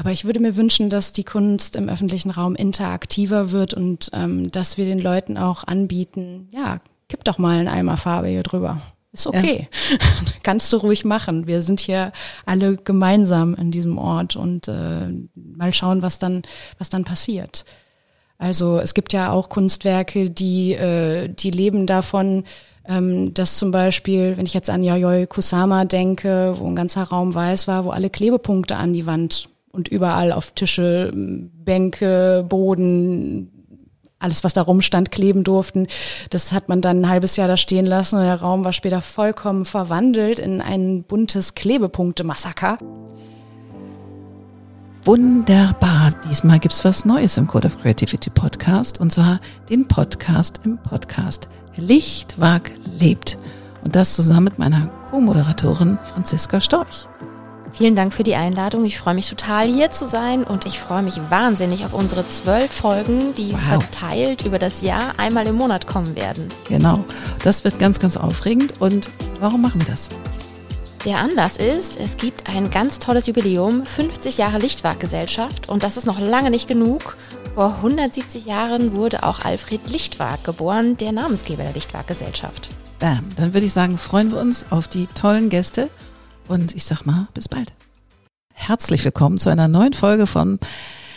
Aber ich würde mir wünschen, dass die Kunst im öffentlichen Raum interaktiver wird und ähm, dass wir den Leuten auch anbieten, ja, gib doch mal einen Eimer Farbe hier drüber. Ist okay. Ja. Kannst du ruhig machen. Wir sind hier alle gemeinsam in diesem Ort und äh, mal schauen, was dann, was dann passiert. Also es gibt ja auch Kunstwerke, die, äh, die leben davon, ähm, dass zum Beispiel, wenn ich jetzt an Yayoi Kusama denke, wo ein ganzer Raum weiß war, wo alle Klebepunkte an die Wand und überall auf Tische, Bänke, Boden, alles, was da rumstand, kleben durften. Das hat man dann ein halbes Jahr da stehen lassen und der Raum war später vollkommen verwandelt in ein buntes Klebepunkte-Massaker. Wunderbar. Diesmal gibt's was Neues im Code of Creativity Podcast und zwar den Podcast im Podcast Lichtwag lebt. Und das zusammen mit meiner Co-Moderatorin Franziska Storch. Vielen Dank für die Einladung. Ich freue mich total hier zu sein und ich freue mich wahnsinnig auf unsere zwölf Folgen, die wow. verteilt über das Jahr einmal im Monat kommen werden. Genau. Das wird ganz, ganz aufregend. Und warum machen wir das? Der Anlass ist, es gibt ein ganz tolles Jubiläum, 50 Jahre Lichtwag-Gesellschaft und das ist noch lange nicht genug. Vor 170 Jahren wurde auch Alfred Lichtwag geboren, der Namensgeber der Lichtwag-Gesellschaft. Bam, dann würde ich sagen, freuen wir uns auf die tollen Gäste und ich sag mal, bis bald. Herzlich willkommen zu einer neuen Folge von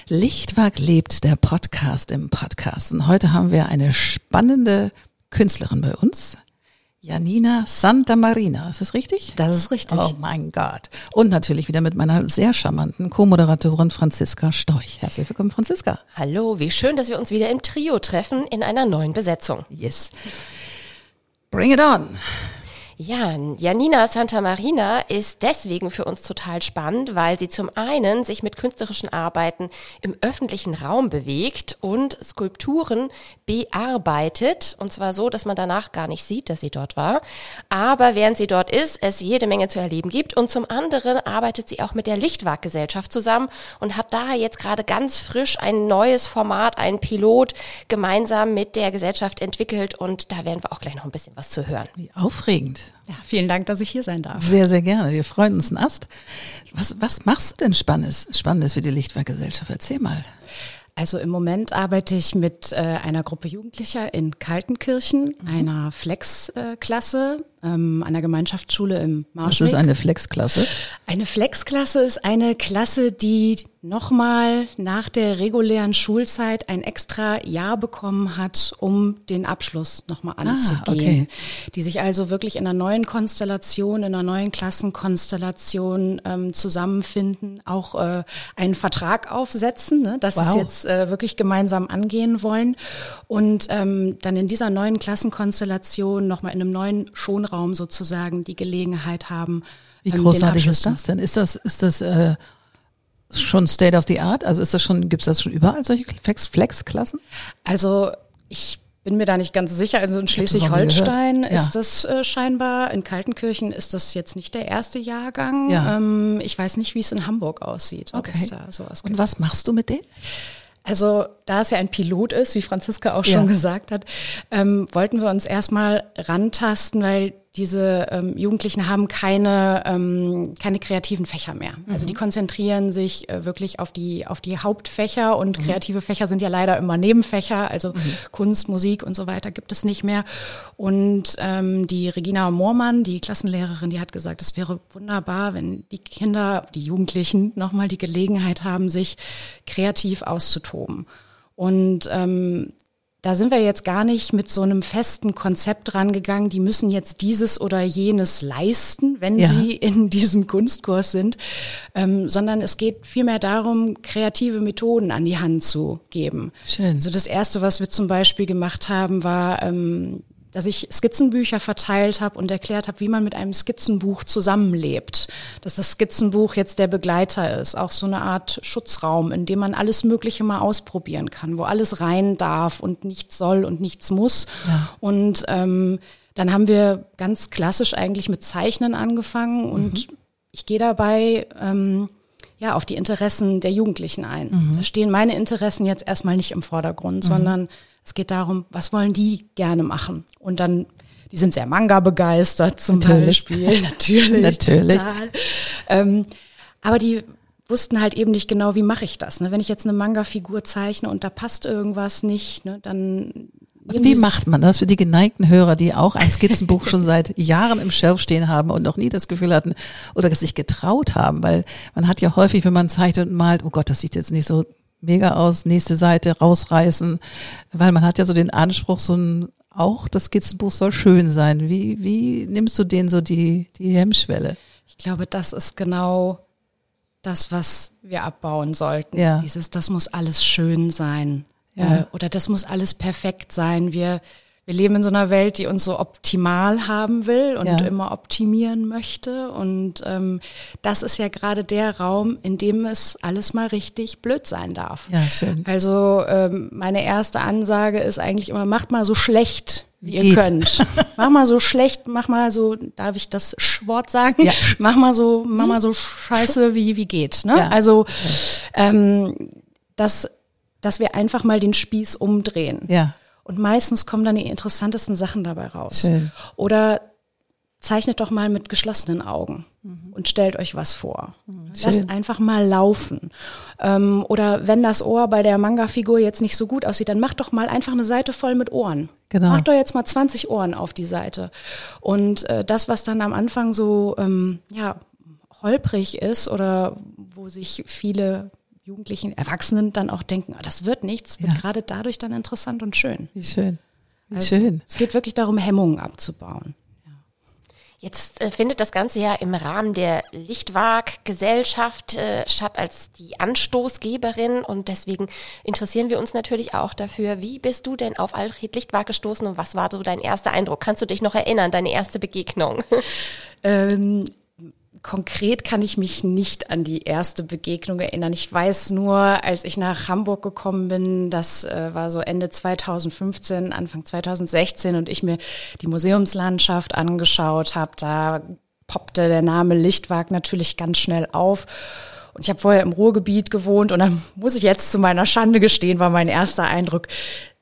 Lichtwag lebt, der Podcast im Podcast. Und heute haben wir eine spannende Künstlerin bei uns. Janina Santa Marina, ist das richtig? Das ist richtig. Oh mein Gott. Und natürlich wieder mit meiner sehr charmanten Co-Moderatorin Franziska Storch. Herzlich willkommen, Franziska. Hallo, wie schön, dass wir uns wieder im Trio treffen in einer neuen Besetzung. Yes. Bring it on. Ja, Janina Santa Marina ist deswegen für uns total spannend, weil sie zum einen sich mit künstlerischen Arbeiten im öffentlichen Raum bewegt und Skulpturen bearbeitet. Und zwar so, dass man danach gar nicht sieht, dass sie dort war. Aber während sie dort ist, es jede Menge zu erleben gibt. Und zum anderen arbeitet sie auch mit der Lichtwag-Gesellschaft zusammen und hat daher jetzt gerade ganz frisch ein neues Format, einen Pilot gemeinsam mit der Gesellschaft entwickelt. Und da werden wir auch gleich noch ein bisschen was zu hören. Wie aufregend. Ja, vielen Dank, dass ich hier sein darf. Sehr, sehr gerne. Wir freuen uns einen Ast. Was, was machst du denn Spannendes, Spannendes für die Lichtwerkgesellschaft? Erzähl mal. Also im Moment arbeite ich mit äh, einer Gruppe Jugendlicher in Kaltenkirchen, mhm. einer Flex-Klasse ähm, einer Gemeinschaftsschule im Marschweg. Was ist eine Flex-Klasse? Eine Flex-Klasse ist eine Klasse, die nochmal nach der regulären Schulzeit ein extra Jahr bekommen hat, um den Abschluss nochmal ah, anzugehen. Ah, okay. Die sich also wirklich in einer neuen Konstellation, in einer neuen Klassenkonstellation ähm, zusammenfinden, auch äh, einen Vertrag aufsetzen, ne, dass wow. sie jetzt äh, wirklich gemeinsam angehen wollen und ähm, dann in dieser neuen Klassenkonstellation nochmal in einem neuen Schonraum Raum sozusagen die Gelegenheit haben. Wie ähm, großartig ist das denn? Ist das, ist das äh, schon State of the Art? Also ist das schon, gibt es das schon überall solche Flex-Klassen? Also ich bin mir da nicht ganz sicher. Also in Schleswig-Holstein ist das äh, scheinbar, in Kaltenkirchen ist das jetzt nicht der erste Jahrgang. Ja. Ähm, ich weiß nicht, wie es in Hamburg aussieht. Okay. Und was machst du mit denen? Also da es ja ein Pilot ist, wie Franziska auch schon ja. gesagt hat, ähm, wollten wir uns erstmal rantasten, weil diese ähm, Jugendlichen haben keine, ähm, keine kreativen Fächer mehr. Mhm. Also die konzentrieren sich äh, wirklich auf die, auf die Hauptfächer und mhm. kreative Fächer sind ja leider immer Nebenfächer, also mhm. Kunst, Musik und so weiter gibt es nicht mehr. Und ähm, die Regina Moormann, die Klassenlehrerin, die hat gesagt, es wäre wunderbar, wenn die Kinder, die Jugendlichen nochmal die Gelegenheit haben, sich kreativ auszutoben. Und ähm, da sind wir jetzt gar nicht mit so einem festen Konzept rangegangen, die müssen jetzt dieses oder jenes leisten, wenn ja. sie in diesem Kunstkurs sind, ähm, sondern es geht vielmehr darum, kreative Methoden an die Hand zu geben. Schön. So also das erste, was wir zum Beispiel gemacht haben, war ähm, dass ich Skizzenbücher verteilt habe und erklärt habe, wie man mit einem Skizzenbuch zusammenlebt. Dass das Skizzenbuch jetzt der Begleiter ist, auch so eine Art Schutzraum, in dem man alles Mögliche mal ausprobieren kann, wo alles rein darf und nichts soll und nichts muss. Ja. Und ähm, dann haben wir ganz klassisch eigentlich mit Zeichnen angefangen und mhm. ich gehe dabei ähm, ja auf die Interessen der Jugendlichen ein. Mhm. Da stehen meine Interessen jetzt erstmal nicht im Vordergrund, mhm. sondern es geht darum, was wollen die gerne machen? Und dann, die sind sehr Manga begeistert zum Natürlich. Beispiel. Natürlich. Natürlich. Total. Ähm, aber die wussten halt eben nicht genau, wie mache ich das. Ne? Wenn ich jetzt eine Manga-Figur zeichne und da passt irgendwas nicht, ne, dann und wie macht man das für die geneigten Hörer, die auch ein Skizzenbuch schon seit Jahren im Shelf stehen haben und noch nie das Gefühl hatten oder sich getraut haben? Weil man hat ja häufig, wenn man zeichnet und malt, oh Gott, das sieht jetzt nicht so mega aus, nächste Seite rausreißen, weil man hat ja so den Anspruch, so ein, auch das Skizzenbuch soll schön sein. Wie, wie nimmst du denen so die, die Hemmschwelle? Ich glaube, das ist genau das, was wir abbauen sollten. Ja. Dieses, das muss alles schön sein. Ja. Äh, oder das muss alles perfekt sein. Wir, wir leben in so einer Welt, die uns so optimal haben will und ja. immer optimieren möchte. Und ähm, das ist ja gerade der Raum, in dem es alles mal richtig blöd sein darf. Ja, schön. Also ähm, meine erste Ansage ist eigentlich immer, macht mal so schlecht, wie ihr könnt. mach mal so schlecht, mach mal so, darf ich das Schwort sagen? Ja. Mach mal so, mach mal so scheiße, wie, wie geht. Ne? Ja. Also ähm, das dass wir einfach mal den Spieß umdrehen. Ja. Und meistens kommen dann die interessantesten Sachen dabei raus. Schön. Oder zeichnet doch mal mit geschlossenen Augen mhm. und stellt euch was vor. Mhm. Lasst einfach mal laufen. Ähm, oder wenn das Ohr bei der Manga-Figur jetzt nicht so gut aussieht, dann macht doch mal einfach eine Seite voll mit Ohren. Genau. Macht doch jetzt mal 20 Ohren auf die Seite. Und äh, das, was dann am Anfang so ähm, ja holprig ist oder wo sich viele Jugendlichen, Erwachsenen dann auch denken, oh, das wird nichts, wird ja. gerade dadurch dann interessant und schön. Wie schön. Wie also, schön. Es geht wirklich darum, Hemmungen abzubauen. Jetzt äh, findet das Ganze ja im Rahmen der Lichtwag-Gesellschaft äh, statt als die Anstoßgeberin und deswegen interessieren wir uns natürlich auch dafür, wie bist du denn auf Alfred Lichtwag gestoßen und was war so dein erster Eindruck? Kannst du dich noch erinnern, deine erste Begegnung? Ähm, konkret kann ich mich nicht an die erste Begegnung erinnern. Ich weiß nur, als ich nach Hamburg gekommen bin, das äh, war so Ende 2015, Anfang 2016 und ich mir die Museumslandschaft angeschaut habe, da poppte der Name Lichtwag natürlich ganz schnell auf. Und ich habe vorher im Ruhrgebiet gewohnt und dann muss ich jetzt zu meiner Schande gestehen, war mein erster Eindruck,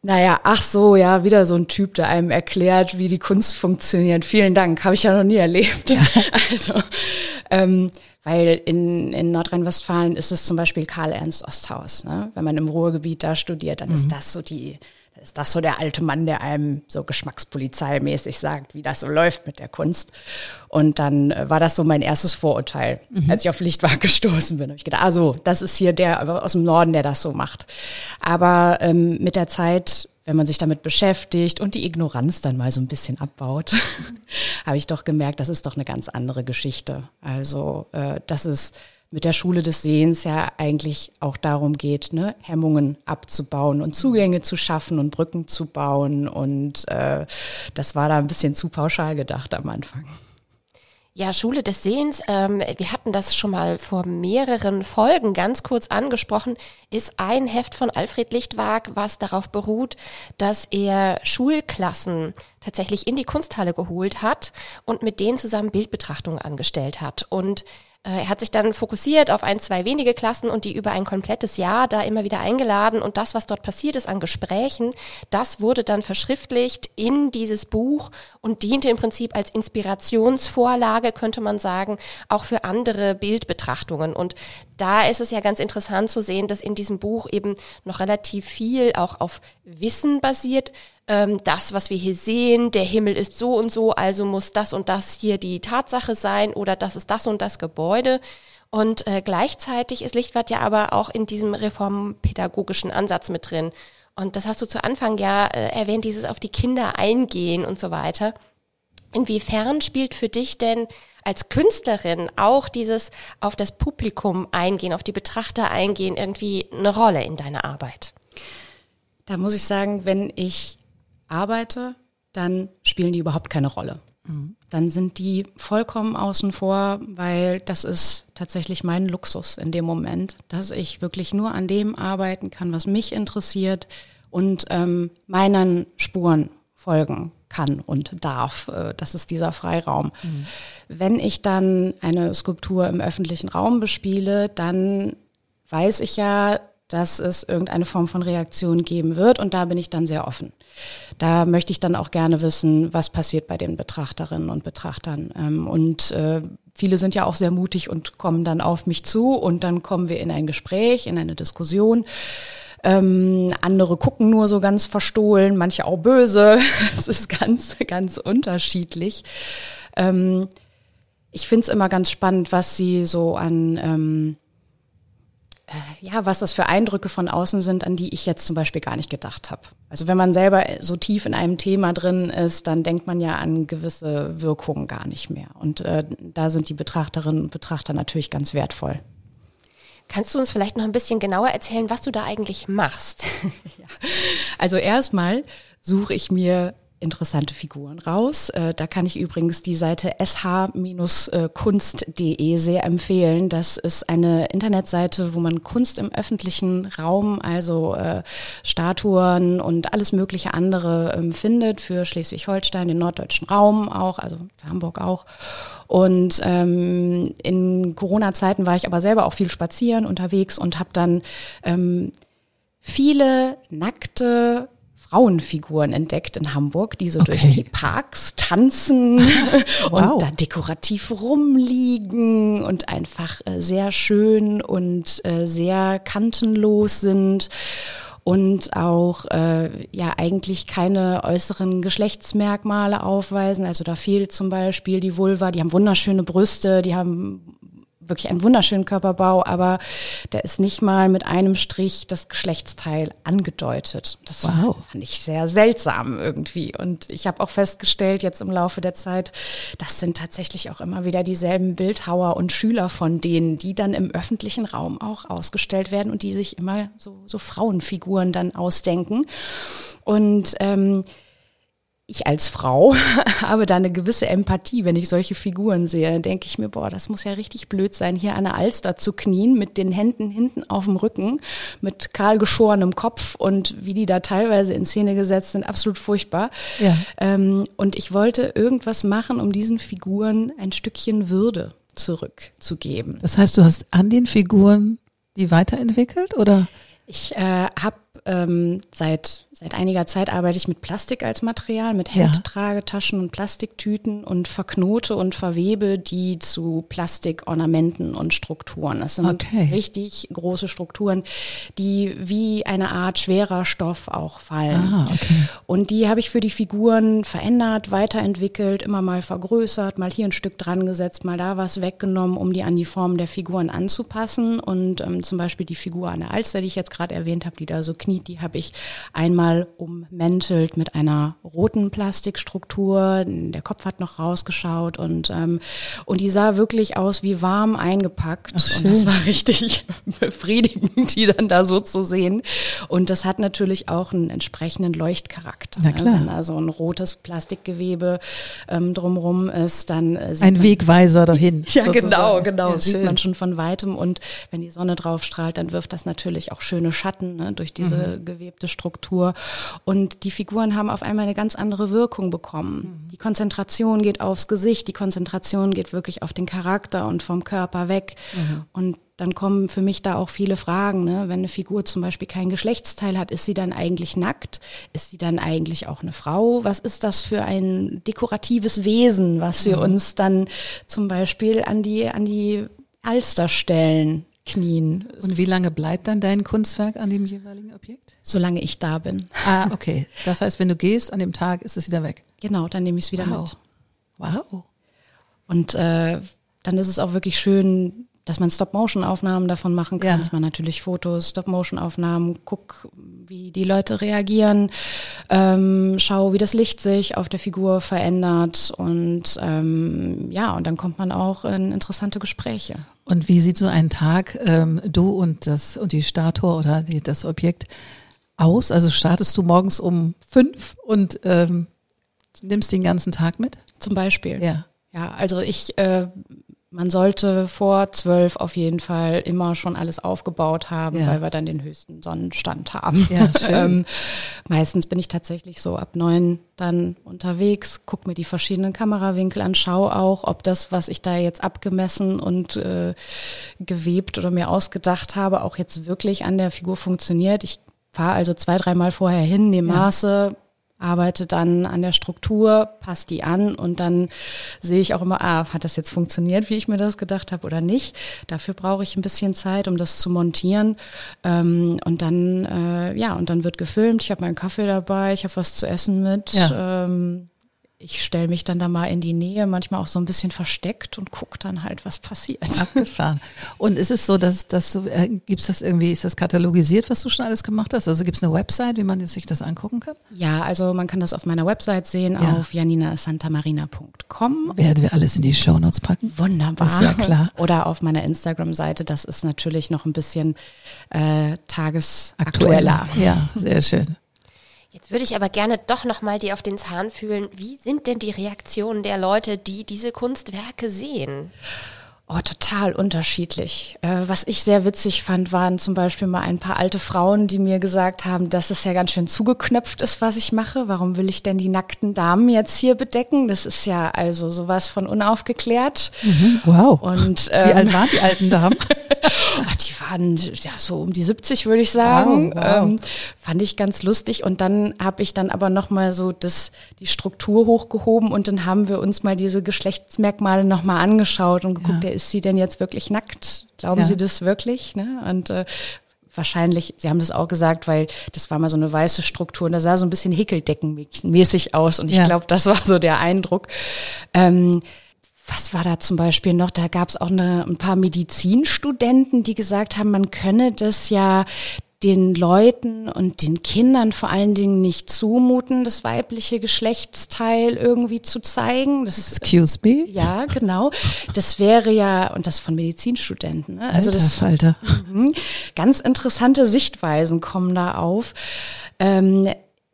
naja, ach so, ja, wieder so ein Typ, der einem erklärt, wie die Kunst funktioniert. Vielen Dank, habe ich ja noch nie erlebt. Ja. Also, ähm, weil in, in Nordrhein-Westfalen ist es zum Beispiel Karl-Ernst Osthaus. Ne? Wenn man im Ruhrgebiet da studiert, dann mhm. ist das so die, ist das so der alte Mann, der einem so geschmackspolizeimäßig sagt, wie das so läuft mit der Kunst. Und dann äh, war das so mein erstes Vorurteil, mhm. als ich auf Lichtwag gestoßen bin. Hab ich gedacht, also das ist hier der aus dem Norden, der das so macht. Aber ähm, mit der Zeit, wenn man sich damit beschäftigt und die Ignoranz dann mal so ein bisschen abbaut, habe ich doch gemerkt, das ist doch eine ganz andere Geschichte. Also äh, das ist mit der Schule des Sehens ja eigentlich auch darum geht, ne, Hemmungen abzubauen und Zugänge zu schaffen und Brücken zu bauen. Und äh, das war da ein bisschen zu pauschal gedacht am Anfang. Ja, Schule des Sehens, ähm, wir hatten das schon mal vor mehreren Folgen ganz kurz angesprochen, ist ein Heft von Alfred Lichtwag, was darauf beruht, dass er Schulklassen tatsächlich in die Kunsthalle geholt hat und mit denen zusammen Bildbetrachtungen angestellt hat. Und er hat sich dann fokussiert auf ein, zwei wenige Klassen und die über ein komplettes Jahr da immer wieder eingeladen und das, was dort passiert ist an Gesprächen, das wurde dann verschriftlicht in dieses Buch und diente im Prinzip als Inspirationsvorlage, könnte man sagen, auch für andere Bildbetrachtungen. Und da ist es ja ganz interessant zu sehen, dass in diesem Buch eben noch relativ viel auch auf Wissen basiert, ähm, das, was wir hier sehen, der Himmel ist so und so, also muss das und das hier die Tatsache sein oder das ist das und das Gebäude. Und äh, gleichzeitig ist Lichtwart ja aber auch in diesem reformpädagogischen Ansatz mit drin. Und das hast du zu Anfang ja äh, erwähnt, dieses auf die Kinder eingehen und so weiter. Inwiefern spielt für dich denn als Künstlerin auch dieses auf das Publikum eingehen, auf die Betrachter eingehen, irgendwie eine Rolle in deiner Arbeit? Da muss ich sagen, wenn ich arbeite, dann spielen die überhaupt keine Rolle. Mhm. Dann sind die vollkommen außen vor, weil das ist tatsächlich mein Luxus in dem Moment, dass ich wirklich nur an dem arbeiten kann, was mich interessiert und ähm, meinen Spuren folgen kann und darf. Äh, das ist dieser Freiraum. Mhm. Wenn ich dann eine Skulptur im öffentlichen Raum bespiele, dann weiß ich ja, dass es irgendeine Form von Reaktion geben wird und da bin ich dann sehr offen. Da möchte ich dann auch gerne wissen, was passiert bei den Betrachterinnen und Betrachtern. Ähm, und äh, viele sind ja auch sehr mutig und kommen dann auf mich zu und dann kommen wir in ein Gespräch, in eine Diskussion. Ähm, andere gucken nur so ganz verstohlen, manche auch böse. Es ist ganz, ganz unterschiedlich. Ähm, ich finde es immer ganz spannend, was sie so an ähm, äh, ja, was das für Eindrücke von außen sind, an die ich jetzt zum Beispiel gar nicht gedacht habe. Also wenn man selber so tief in einem Thema drin ist, dann denkt man ja an gewisse Wirkungen gar nicht mehr. Und äh, da sind die Betrachterinnen und Betrachter natürlich ganz wertvoll. Kannst du uns vielleicht noch ein bisschen genauer erzählen, was du da eigentlich machst? ja. Also erstmal suche ich mir interessante Figuren raus. Äh, da kann ich übrigens die Seite sh-kunst.de sehr empfehlen. Das ist eine Internetseite, wo man Kunst im öffentlichen Raum, also äh, Statuen und alles mögliche andere ähm, findet für Schleswig-Holstein, den norddeutschen Raum auch, also für Hamburg auch. Und ähm, in Corona-Zeiten war ich aber selber auch viel spazieren unterwegs und habe dann ähm, viele nackte Frauenfiguren entdeckt in Hamburg, die so okay. durch die Parks tanzen wow. und da dekorativ rumliegen und einfach äh, sehr schön und äh, sehr kantenlos sind und auch äh, ja eigentlich keine äußeren Geschlechtsmerkmale aufweisen. Also da fehlt zum Beispiel die Vulva, die haben wunderschöne Brüste, die haben wirklich einen wunderschönen Körperbau, aber der ist nicht mal mit einem Strich das Geschlechtsteil angedeutet. Das wow. fand ich sehr seltsam irgendwie. Und ich habe auch festgestellt jetzt im Laufe der Zeit, das sind tatsächlich auch immer wieder dieselben Bildhauer und Schüler von denen, die dann im öffentlichen Raum auch ausgestellt werden und die sich immer so, so Frauenfiguren dann ausdenken. Und ähm, ich als Frau habe da eine gewisse Empathie, wenn ich solche Figuren sehe. Denke ich mir, boah, das muss ja richtig blöd sein, hier an der Alster zu knien, mit den Händen hinten auf dem Rücken, mit kahl geschorenem Kopf und wie die da teilweise in Szene gesetzt sind, absolut furchtbar. Ja. Ähm, und ich wollte irgendwas machen, um diesen Figuren ein Stückchen Würde zurückzugeben. Das heißt, du hast an den Figuren die weiterentwickelt oder? Ich äh, habe ähm, seit, seit einiger Zeit arbeite ich mit Plastik als Material, mit Handtragetaschen und Plastiktüten und verknote und verwebe die zu Plastikornamenten und Strukturen. Das sind okay. richtig große Strukturen, die wie eine Art schwerer Stoff auch fallen. Ah, okay. Und die habe ich für die Figuren verändert, weiterentwickelt, immer mal vergrößert, mal hier ein Stück dran gesetzt, mal da was weggenommen, um die an die Form der Figuren anzupassen. Und ähm, zum Beispiel die Figur an der Alster, die ich jetzt gerade erwähnt habe, die da so knie die habe ich einmal ummäntelt mit einer roten Plastikstruktur. Der Kopf hat noch rausgeschaut und, ähm, und die sah wirklich aus wie warm eingepackt. Ach, und das war richtig befriedigend, die dann da so zu sehen. Und das hat natürlich auch einen entsprechenden Leuchtcharakter. Na klar. Wenn da so ein rotes Plastikgewebe ähm, drumrum ist, dann äh, Ein Wegweiser dahin. Ja, sozusagen. genau, genau. Ja, sieht man schon von weitem. Und wenn die Sonne drauf strahlt, dann wirft das natürlich auch schöne Schatten ne, durch diese mhm. gewebte Struktur. Und die Figuren haben auf einmal eine ganz andere Wirkung bekommen. Mhm. Die Konzentration geht aufs Gesicht, die Konzentration geht wirklich auf den Charakter und vom Körper weg. Mhm. Und dann kommen für mich da auch viele Fragen. Ne? Wenn eine Figur zum Beispiel kein Geschlechtsteil hat, ist sie dann eigentlich nackt? Ist sie dann eigentlich auch eine Frau? Was ist das für ein dekoratives Wesen, was wir mhm. uns dann zum Beispiel an die, an die Alster stellen? Knien. Und wie lange bleibt dann dein Kunstwerk an dem jeweiligen Objekt? Solange ich da bin. Ah, okay. Das heißt, wenn du gehst an dem Tag, ist es wieder weg. Genau, dann nehme ich es wieder wow. mit. Wow. Und äh, dann ist es auch wirklich schön, dass man Stop-Motion-Aufnahmen davon machen kann. Ja. Ich mache natürlich Fotos, Stop-Motion-Aufnahmen, guck, wie die Leute reagieren, ähm, schau, wie das Licht sich auf der Figur verändert und ähm, ja, und dann kommt man auch in interessante Gespräche. Und wie sieht so ein Tag, ähm, du und das und die Statue oder die, das Objekt aus? Also startest du morgens um fünf und ähm, nimmst den ganzen Tag mit? Zum Beispiel. Ja. Ja, also ich äh, man sollte vor zwölf auf jeden Fall immer schon alles aufgebaut haben, Ja. weil wir dann den höchsten Sonnenstand haben. Ja, ähm, meistens bin ich tatsächlich so ab neun dann unterwegs, guck mir die verschiedenen Kamerawinkel an, schau auch, ob das, was ich da jetzt abgemessen und äh, gewebt oder mir ausgedacht habe, auch jetzt wirklich an der Figur funktioniert. Ich fahre also zwei, dreimal vorher hin, nehme Ja. Maße, arbeite dann an der Struktur, passe die an und dann sehe ich auch immer, ah, hat das jetzt funktioniert, wie ich mir das gedacht habe oder nicht. Dafür brauche ich ein bisschen Zeit, um das zu montieren. Ähm, und dann, äh, ja, und dann wird gefilmt. Ich habe meinen Kaffee dabei, ich habe was zu essen mit. Ja. Ähm, ich stelle mich dann da mal in die Nähe, manchmal auch so ein bisschen versteckt und gucke dann halt, was passiert. Abgefahren. Und ist es so, dass, dass du, äh, gibt's das irgendwie, ist das katalogisiert, was du schon alles gemacht hast? Also gibt es eine Website, wie man sich das angucken kann? Ja, also man kann das auf meiner Website sehen, Ja. auf janinasantamarina.com. Werden wir alles in die Shownotes packen? Wunderbar. Ist ja klar. Oder auf meiner Instagram-Seite, das ist natürlich noch ein bisschen äh, Aktueller. tagesaktueller. Ja, sehr schön. Jetzt würde ich aber gerne doch nochmal dir auf den Zahn fühlen. Wie sind denn die Reaktionen der Leute, die diese Kunstwerke sehen? Oh, total unterschiedlich. Äh, was ich sehr witzig fand, waren zum Beispiel mal ein paar alte Frauen, die mir gesagt haben, dass es ja ganz schön zugeknöpft ist, was ich mache. Warum will ich denn die nackten Damen jetzt hier bedecken? Das ist ja also sowas von unaufgeklärt. Wow. Und wie ähm, alt waren die alten Damen? Ach, die waren ja so um die 70, würde ich sagen. Wow, wow. Ähm, fand ich ganz lustig. Und dann habe ich dann aber nochmal so das, die Struktur hochgehoben und dann haben wir uns mal diese Geschlechtsmerkmale nochmal angeschaut und geguckt, Ja. ja. ist sie denn jetzt wirklich nackt? Glauben Ja. Sie das wirklich? Ne? Und äh, wahrscheinlich, Sie haben das auch gesagt, weil das war mal so eine weiße Struktur und das sah so ein bisschen häkeldeckenmäßig aus. Und ich Ja. glaube, das war so der Eindruck. Ähm, was war da zum Beispiel noch? Da gab es auch eine, ein paar Medizinstudenten, die gesagt haben, man könne das ja den Leuten und den Kindern vor allen Dingen nicht zumuten, das weibliche Geschlechtsteil irgendwie zu zeigen. Das Excuse me? ja, genau. Das wäre ja, und das von Medizinstudenten. Ne? Also Alter das Falter. Mhm. Ganz interessante Sichtweisen kommen da auf. Ähm,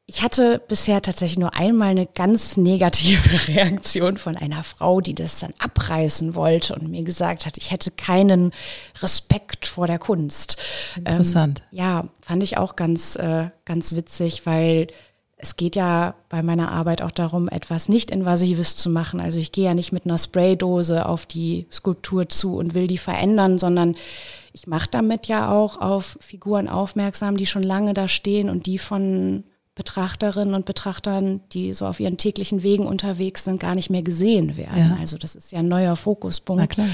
ich hatte bisher tatsächlich nur einmal eine ganz negative Reaktion von einer Frau, die das dann abreißen wollte und mir gesagt hat, ich hätte keinen Respekt vor der Kunst. Interessant. Ähm, ja, fand ich auch ganz, äh, ganz witzig, weil es geht ja bei meiner Arbeit auch darum, etwas nicht Invasives zu machen. Also ich gehe ja nicht mit einer Spraydose auf die Skulptur zu und will die verändern, sondern ich mache damit ja auch auf Figuren aufmerksam, die schon lange da stehen und die von Betrachterinnen und Betrachtern, die so auf ihren täglichen Wegen unterwegs sind, gar nicht mehr gesehen werden. Ja. Also das ist ja ein neuer Fokuspunkt. Na klar.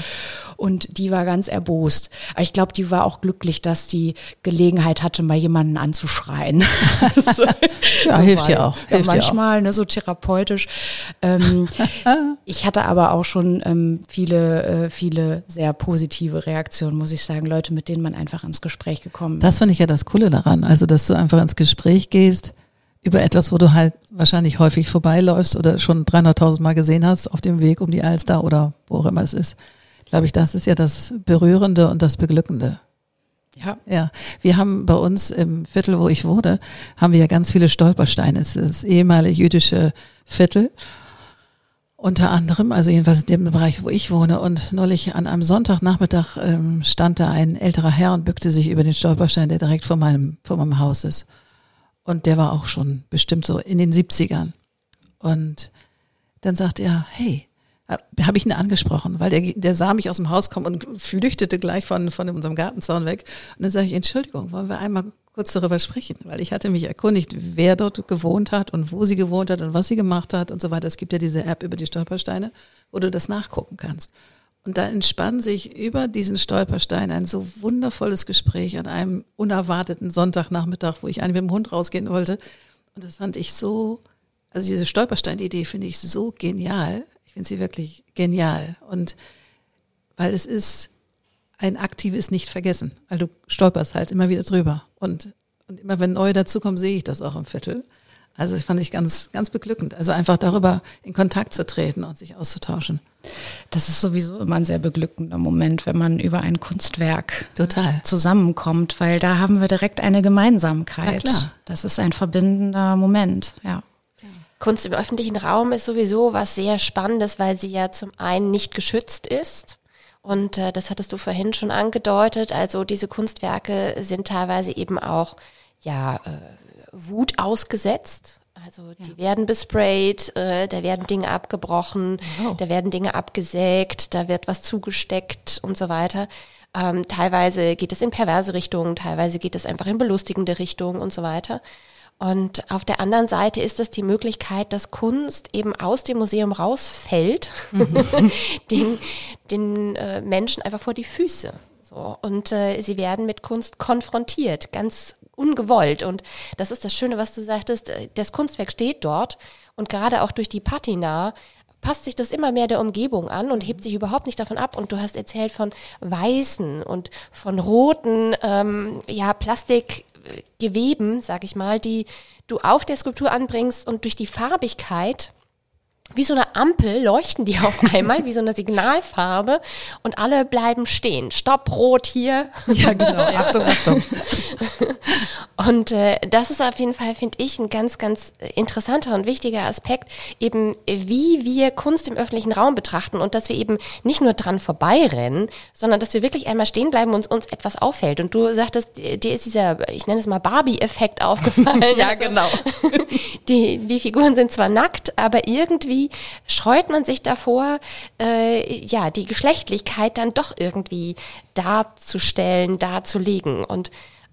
Und die war ganz erbost. Aber ich glaube, die war auch glücklich, dass die Gelegenheit hatte, mal jemanden anzuschreien. so, Ja, hilft weil- ja auch, hilft ja manchmal, ne, so therapeutisch. Ähm, ich hatte aber auch schon ähm, viele, äh, viele sehr positive Reaktionen, muss ich sagen. Leute, mit denen man einfach ins Gespräch gekommen ist. Das finde ich ja das Coole daran. Also, dass du einfach ins Gespräch gehst über etwas, wo du halt wahrscheinlich häufig vorbeiläufst oder schon 300.000 Mal gesehen hast auf dem Weg um die Alster oder wo auch immer es ist. Glaube ich, das ist ja das Berührende und das Beglückende. Ja. Ja, wir haben bei uns im Viertel, wo ich wohne, haben wir ja ganz viele Stolpersteine. Es ist das ehemalige jüdische Viertel. Unter anderem, also jedenfalls in dem Bereich, wo ich wohne. Und neulich an einem Sonntagnachmittag ähm, stand da ein älterer Herr und bückte sich über den Stolperstein, der direkt vor meinem, vor meinem Haus ist. Und der war auch schon bestimmt so in den 70ern. Und dann sagte er, hey, habe ich ihn angesprochen, weil der, der sah mich aus dem Haus kommen und flüchtete gleich von, von unserem Gartenzaun weg. Und dann sage ich, Entschuldigung, wollen wir einmal kurz darüber sprechen? Weil ich hatte mich erkundigt, wer dort gewohnt hat und wo sie gewohnt hat und was sie gemacht hat und so weiter. Es gibt ja diese App über die Stolpersteine, wo du das nachgucken kannst. Und da entspann sich über diesen Stolperstein ein so wundervolles Gespräch an einem unerwarteten Sonntagnachmittag, wo ich eigentlich mit dem Hund rausgehen wollte. Und das fand ich so, also diese Stolperstein-Idee finde ich so genial. Ich finde sie wirklich genial. Und weil es ist ein aktives Nicht-Vergessen, weil du stolperst halt immer wieder drüber. Und, und immer wenn neue dazukommen, sehe ich das auch im Viertel. Also das fand ich ganz, ganz beglückend. Also einfach darüber in Kontakt zu treten und sich auszutauschen. Das ist sowieso immer ein sehr beglückender Moment, wenn man über ein Kunstwerk Total. zusammenkommt, weil da haben wir direkt eine Gemeinsamkeit. Na klar. Das ist ein verbindender Moment, ja. Kunst im öffentlichen Raum ist sowieso was sehr Spannendes, weil sie ja zum einen nicht geschützt ist. Und äh, das hattest du vorhin schon angedeutet. Also diese Kunstwerke sind teilweise eben auch ja äh, Wut ausgesetzt. Also die ja. werden besprayt, äh, da werden Dinge abgebrochen, wow. da werden Dinge abgesägt, da wird was zugesteckt und so weiter. Ähm, teilweise geht es in perverse Richtungen, teilweise geht es einfach in belustigende Richtungen und so weiter. Und auf der anderen Seite ist es die Möglichkeit, dass Kunst eben aus dem Museum rausfällt, mhm. den, den äh, Menschen einfach vor die Füße. So. Und äh, sie werden mit Kunst konfrontiert, ganz ungewollt. Und das ist das Schöne, was du sagtest, äh, das Kunstwerk steht dort und gerade auch durch die Patina passt sich das immer mehr der Umgebung an und hebt sich überhaupt nicht davon ab. Und du hast erzählt von weißen und von roten, ähm, ja, Plastik, Geweben, sag ich mal, die du auf der Skulptur anbringst und durch die Farbigkeit wie so eine Ampel leuchten die auf einmal, wie so eine Signalfarbe und alle bleiben stehen. Stopp, rot hier. Ja, genau. Achtung, Achtung. Und äh, das ist auf jeden Fall, finde ich, ein ganz, ganz interessanter und wichtiger Aspekt, eben wie wir Kunst im öffentlichen Raum betrachten und dass wir eben nicht nur dran vorbeirennen, sondern dass wir wirklich einmal stehen bleiben und uns etwas auffällt. Und du sagtest, dir ist dieser, ich nenne es mal Barbie-Effekt aufgefallen. ja, also, genau. Die, die Figuren sind zwar nackt, aber irgendwie scheut man sich davor, äh, ja, die Geschlechtlichkeit dann doch irgendwie darzustellen, darzulegen. Und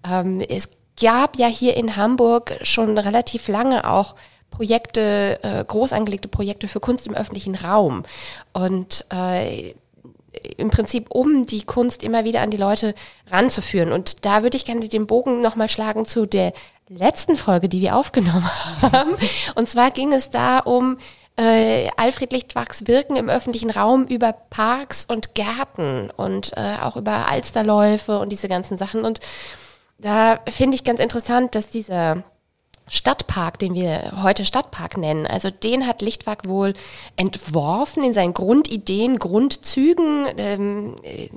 ähm, es gab ja hier in Hamburg schon relativ lange auch Projekte, äh, groß angelegte Projekte für Kunst im öffentlichen Raum. Und äh, im Prinzip, um die Kunst immer wieder an die Leute ranzuführen. Und da würde ich gerne den Bogen nochmal schlagen zu der letzten Folge, die wir aufgenommen haben. Und zwar ging es da um äh, Alfred Lichtwachs Wirken im öffentlichen Raum über Parks und Gärten und äh, auch über Alsterläufe und diese ganzen Sachen. Und da finde ich ganz interessant, dass dieser Stadtpark, den wir heute Stadtpark nennen, also den hat Lichtwag wohl entworfen in seinen Grundideen, Grundzügen. Ähm, äh,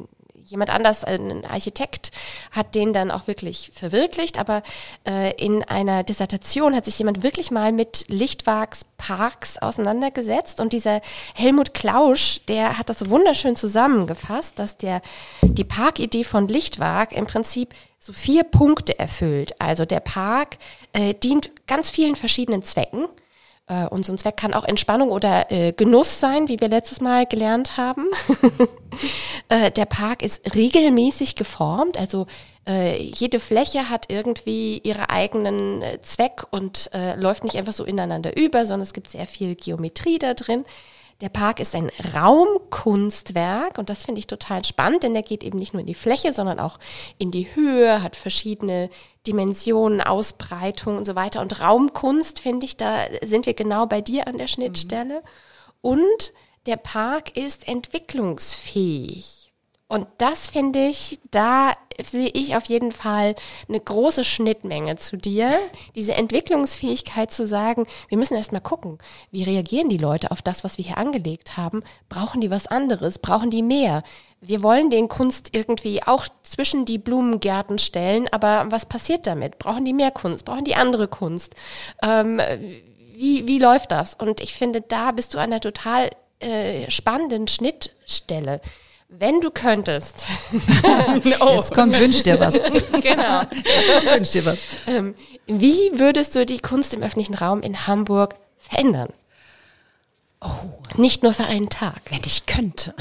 jemand anders, ein Architekt, hat den dann auch wirklich verwirklicht. Aber äh, in einer Dissertation hat sich jemand wirklich mal mit Lichtwags Parks auseinandergesetzt. Und dieser Helmut Klausch, der hat das wunderschön zusammengefasst, dass der die Parkidee von Lichtwag im Prinzip so vier Punkte erfüllt. Also der Park äh, dient ganz vielen verschiedenen Zwecken. Äh, und so ein Zweck kann auch Entspannung oder äh, Genuss sein, wie wir letztes Mal gelernt haben. äh, der Park ist regelmäßig geformt, also äh, jede Fläche hat irgendwie ihre eigenen äh, Zweck und äh, läuft nicht einfach so ineinander über, sondern es gibt sehr viel Geometrie da drin. Der Park ist ein Raumkunstwerk und das finde ich total spannend, denn der geht eben nicht nur in die Fläche, sondern auch in die Höhe, hat verschiedene Dimensionen, Ausbreitung und so weiter. Und Raumkunst, finde ich, da sind wir genau bei dir an der Schnittstelle. Mhm. Und der Park ist entwicklungsfähig. Und das finde ich, da sehe ich auf jeden Fall eine große Schnittmenge zu dir. Diese Entwicklungsfähigkeit zu sagen, wir müssen erst mal gucken, wie reagieren die Leute auf das, was wir hier angelegt haben? Brauchen die was anderes? Brauchen die mehr? Wir wollen den Kunst irgendwie auch zwischen die Blumengärten stellen, aber was passiert damit? Brauchen die mehr Kunst? Brauchen die andere Kunst? Ähm, wie, wie läuft das? Und ich finde, da bist du an einer total äh, spannenden Schnittstelle. Wenn du könntest. oh. Jetzt kommt, wünsch dir was. genau. Jetzt wünsch dir was. Ähm, wie würdest du die Kunst im öffentlichen Raum in Hamburg verändern? Oh. Nicht nur für einen Tag. Wenn ich könnte.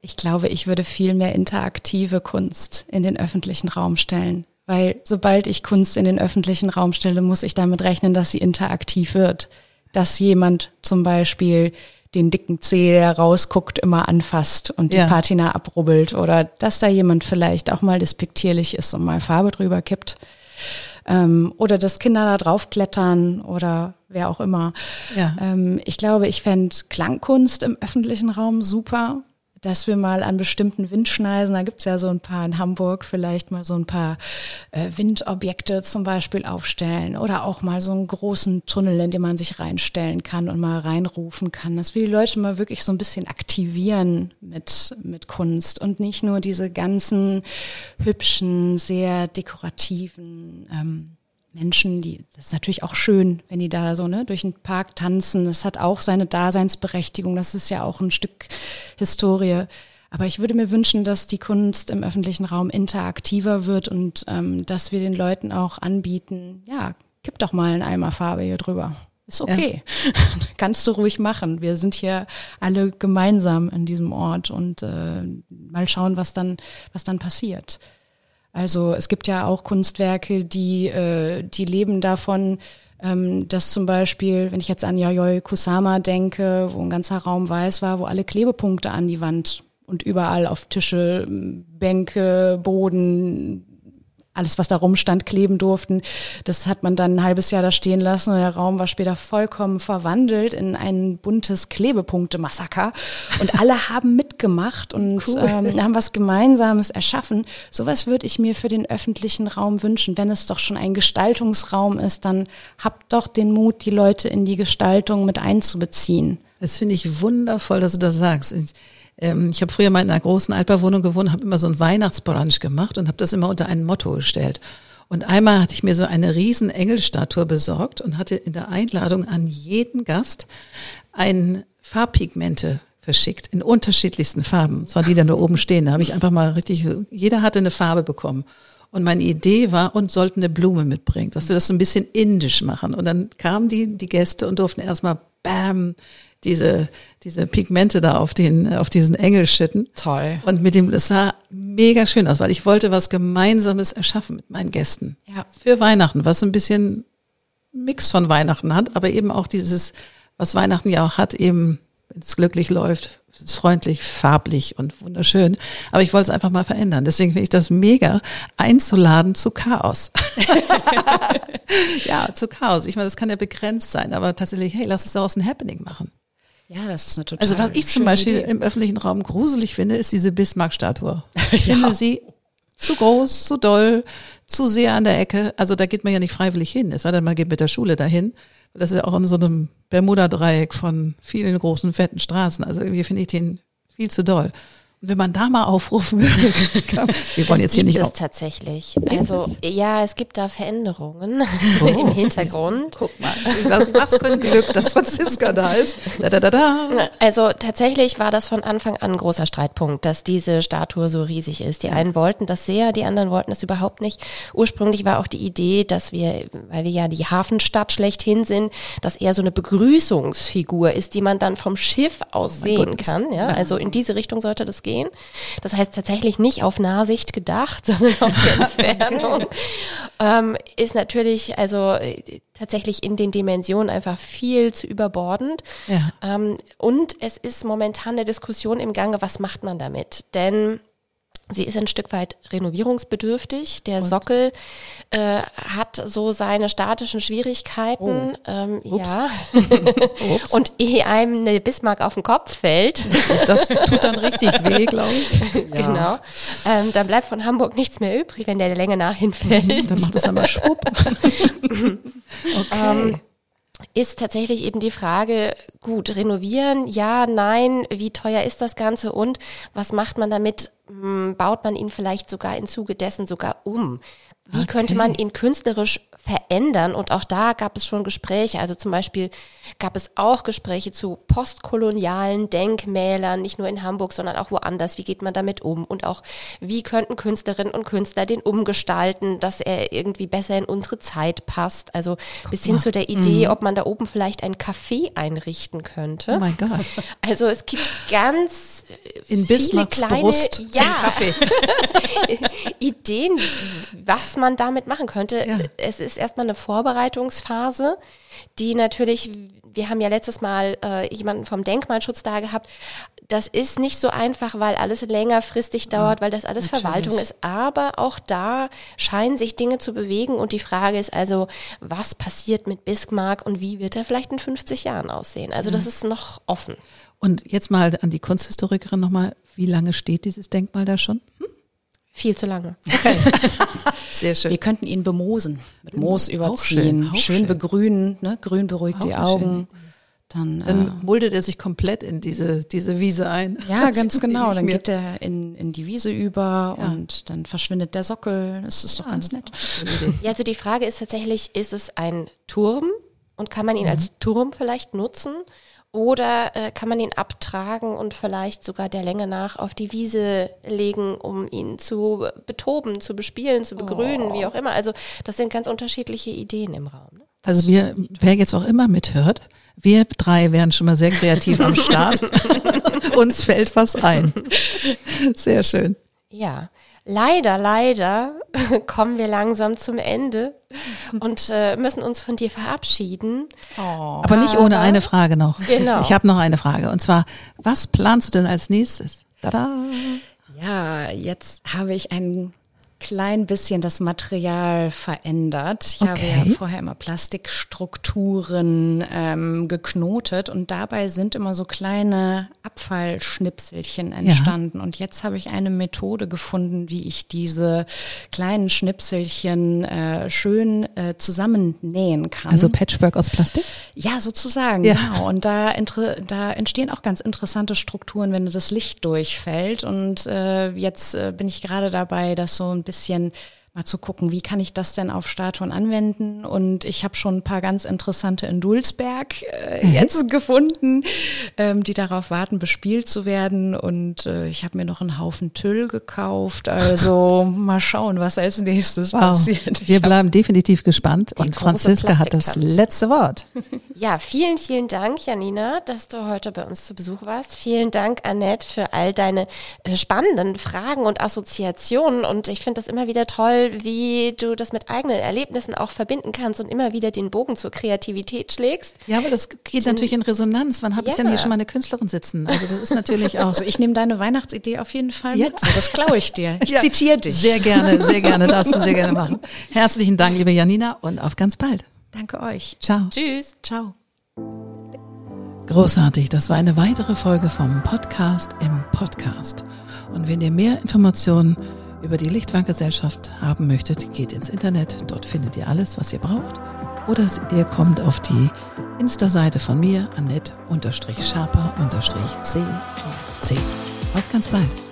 ich glaube, ich würde viel mehr interaktive Kunst in den öffentlichen Raum stellen. Weil sobald ich Kunst in den öffentlichen Raum stelle, muss ich damit rechnen, dass sie interaktiv wird. Dass jemand zum Beispiel den dicken Zeh, der rausguckt, immer anfasst und die ja. Patina abrubbelt oder dass da jemand vielleicht auch mal despektierlich ist und mal Farbe drüber kippt. Ähm, oder dass Kinder da draufklettern oder wer auch immer. Ja. Ähm, ich glaube, ich fände Klangkunst im öffentlichen Raum super dass wir mal an bestimmten Windschneisen, da gibt's ja so ein paar in Hamburg, vielleicht mal so ein paar äh, Windobjekte zum Beispiel aufstellen oder auch mal so einen großen Tunnel, in den man sich reinstellen kann und mal reinrufen kann, dass wir die Leute mal wirklich so ein bisschen aktivieren mit, mit Kunst und nicht nur diese ganzen hübschen, sehr dekorativen ähm, Menschen, die, das ist natürlich auch schön, wenn die da so ne, durch den Park tanzen. Das hat auch seine Daseinsberechtigung. Das ist ja auch ein Stück Historie. Aber ich würde mir wünschen, dass die Kunst im öffentlichen Raum interaktiver wird und ähm, dass wir den Leuten auch anbieten, ja, kipp doch mal einen Eimer Farbe hier drüber. Ist okay. Ja. Kannst du ruhig machen. Wir sind hier alle gemeinsam in diesem Ort und äh, mal schauen, was dann, was dann passiert. Also es gibt ja auch Kunstwerke, die, äh, die leben davon, ähm, dass zum Beispiel, wenn ich jetzt an Yayoi Kusama denke, wo ein ganzer Raum weiß war, wo alle Klebepunkte an die Wand und überall auf Tische, Bänke, Boden, alles, was da rumstand, kleben durften. Das hat man dann ein halbes Jahr da stehen lassen und der Raum war später vollkommen verwandelt in ein buntes Klebepunkte-Massaker. Und alle haben mitgemacht und cool. ähm, haben was Gemeinsames erschaffen. Sowas würde ich mir für den öffentlichen Raum wünschen. Wenn es doch schon ein Gestaltungsraum ist, dann habt doch den Mut, die Leute in die Gestaltung mit einzubeziehen. Das finde ich wundervoll, dass du das sagst. Ähm, ich habe früher mal in einer großen Altbauwohnung gewohnt, habe immer so einen Weihnachtsbrunch gemacht und habe das immer unter ein Motto gestellt. Und einmal hatte ich mir so eine riesen Engelstatue besorgt und hatte in der Einladung an jeden Gast ein Farbpigmente verschickt in unterschiedlichsten Farben. Das waren die, die da oben stehen. Da habe ich einfach mal richtig, jeder hatte eine Farbe bekommen. Und meine Idee war, und sollten eine Blume mitbringen, dass wir das so ein bisschen indisch machen. Und dann kamen die, die Gäste und durften erstmal bam, diese, diese Pigmente da auf den, auf diesen Engel schütten. Toll. Und mit dem, das sah mega schön aus, weil ich wollte was Gemeinsames erschaffen mit meinen Gästen. Ja. Für Weihnachten, was ein bisschen Mix von Weihnachten hat, aber eben auch dieses, was Weihnachten ja auch hat, eben, wenn es glücklich läuft, es ist freundlich, farblich und wunderschön. Aber ich wollte es einfach mal verändern. Deswegen finde ich das mega, einzuladen zu Chaos. ja, zu Chaos. Ich meine, das kann ja begrenzt sein, aber tatsächlich, hey, lass uns daraus ein Happening machen. Ja, das ist eine total Also was ich zum Beispiel Idee. im öffentlichen Raum gruselig finde, ist diese Bismarck-Statue. Ich ja. finde sie zu groß, zu doll, zu sehr an der Ecke. Also da geht man ja nicht freiwillig hin. Es sei denn, man geht mit der Schule dahin. Das ist ja auch in so einem Bermuda-Dreieck von vielen großen, fetten Straßen. Also irgendwie finde ich den viel zu doll wenn man da mal aufrufen würde, wir wollen das jetzt hier nicht es tatsächlich. Also ja, es gibt da Veränderungen oh, im Hintergrund. Guck mal, was, was für ein Glück, dass Franziska da ist. Da, da, da, da. Also tatsächlich war das von Anfang an ein großer Streitpunkt, dass diese Statue so riesig ist. Die einen wollten das sehr, die anderen wollten das überhaupt nicht. Ursprünglich war auch die Idee, dass wir, weil wir ja die Hafenstadt schlechthin sind, dass eher so eine Begrüßungsfigur ist, die man dann vom Schiff aus oh sehen kann. Ja, also in diese Richtung sollte das gehen gehen. Das heißt tatsächlich nicht auf Nahsicht gedacht, sondern auf die Entfernung. ähm, ist natürlich also äh, tatsächlich in den Dimensionen einfach viel zu überbordend. Ja. Ähm, und es ist momentan eine Diskussion im Gange, was macht man damit? Denn Sie ist ein Stück weit renovierungsbedürftig. Der Und? Sockel äh, hat so seine statischen Schwierigkeiten. Oh. Ähm, ja. Und ehe einem eine Bismarck auf den Kopf fällt. Das tut dann richtig weh, glaube ich. Ja. Genau. Ähm, dann bleibt von Hamburg nichts mehr übrig, wenn der der Länge nach hinfällt. Dann macht es einmal schwupp. okay. Ähm, ist tatsächlich eben die Frage, gut, renovieren, ja, nein, wie teuer ist das Ganze und was macht man damit? Hm, baut man ihn vielleicht sogar im Zuge dessen sogar um? Wie okay. könnte man ihn künstlerisch verändern? Und auch da gab es schon Gespräche. Also zum Beispiel gab es auch Gespräche zu postkolonialen Denkmälern, nicht nur in Hamburg, sondern auch woanders. Wie geht man damit um? Und auch, wie könnten Künstlerinnen und Künstler den umgestalten, dass er irgendwie besser in unsere Zeit passt? Also Guck bis hin mal. zu der Idee, mhm. ob man da oben vielleicht ein Café einrichten könnte. Oh mein Gott. Also es gibt ganz in viele kleine Brust ja, Ideen, was man damit machen könnte. Ja. Es ist erstmal eine Vorbereitungsphase, die natürlich, wir haben ja letztes Mal äh, jemanden vom Denkmalschutz da gehabt. Das ist nicht so einfach, weil alles längerfristig dauert, weil das alles natürlich. Verwaltung ist. Aber auch da scheinen sich Dinge zu bewegen. Und die Frage ist also, was passiert mit Bismarck und wie wird er vielleicht in 50 Jahren aussehen? Also das mhm. ist noch offen. Und jetzt mal an die Kunsthistorikerin nochmal, wie lange steht dieses Denkmal da schon? Hm? Viel zu lange. Okay. Sehr schön. Wir könnten ihn bemosen, mit Moos überziehen, schön, schön, schön, begrünen, ne? grün beruhigt auch die Augen. dann, Dann äh, muldet er sich komplett in diese, diese Wiese ein. ja, Das ganz genau. Dann geht er in, in die Wiese über Ja. und dann verschwindet der Sockel. Das ist doch Ah, ganz nett. auch. Ja, also die Frage ist tatsächlich, ist es ein Turm und kann man ihn als Turm vielleicht nutzen? Oder äh, kann man ihn abtragen und vielleicht sogar der Länge nach auf die Wiese legen, um ihn zu betoben, zu bespielen, zu begrünen, wie auch immer. Also das sind ganz unterschiedliche Ideen im Raum. Ne? Also wir, wer jetzt auch immer mithört, wir drei wären schon mal sehr kreativ am Start. Uns fällt was ein. Sehr schön. Ja, leider, leider kommen wir langsam zum Ende und äh, müssen uns von dir verabschieden. Aber nicht ohne eine Frage noch. Genau. Ich habe noch eine Frage. Und zwar, was planst du denn als nächstes? Tada! Ja, jetzt habe ich ein klein bisschen das Material verändert. Ich habe Okay. ja vorher immer Plastikstrukturen ähm, geknotet und dabei sind immer so kleine Abfallschnipselchen entstanden. Und jetzt habe ich eine Methode gefunden, wie ich diese kleinen Schnipselchen äh, schön äh, zusammennähen kann. Also Patchwork aus Plastik? Ja, sozusagen, Ja. genau. Und da, da entstehen auch ganz interessante Strukturen, wenn das Licht durchfällt. Und äh, jetzt äh, bin ich gerade dabei, das so ein bisschen bisschen mal zu gucken, wie kann ich das denn auf Statuen anwenden. Und ich habe schon ein paar ganz interessante in Dulsberg äh, jetzt gefunden, ähm, die darauf warten, bespielt zu werden. Und äh, ich habe mir noch einen Haufen Tüll gekauft. Also mal schauen, was als nächstes passiert. Ich Wir bleiben definitiv gespannt. Und Franziska hat das letzte Wort. Ja, vielen, vielen Dank, Janina, dass du heute bei uns zu Besuch warst. Vielen Dank, Annette, für all deine äh, spannenden Fragen und Assoziationen. Und ich finde das immer wieder toll, wie du das mit eigenen Erlebnissen auch verbinden kannst und immer wieder den Bogen zur Kreativität schlägst. Ja, aber das geht natürlich in Resonanz. Wann habe ich denn Ja. hier schon mal eine Künstlerin sitzen? Also das ist natürlich auch Also ich nehme deine Weihnachtsidee auf jeden Fall Ja. mit. So, das klaue ich dir. Ich Ja, zitiere dich. Sehr gerne, sehr gerne, darfst du sehr gerne machen. Herzlichen Dank, liebe Janina, und auf ganz bald. Danke euch. Ciao. Tschüss. Ciao. Großartig, das war eine weitere Folge vom Podcast im Podcast. Und wenn ihr mehr Informationen über die Lichtwang-Gesellschaft haben möchtet, geht ins Internet. Dort findet ihr alles, was ihr braucht. Oder ihr kommt auf die Insta-Seite von mir, Annette-Schaper-C. Auf ganz bald.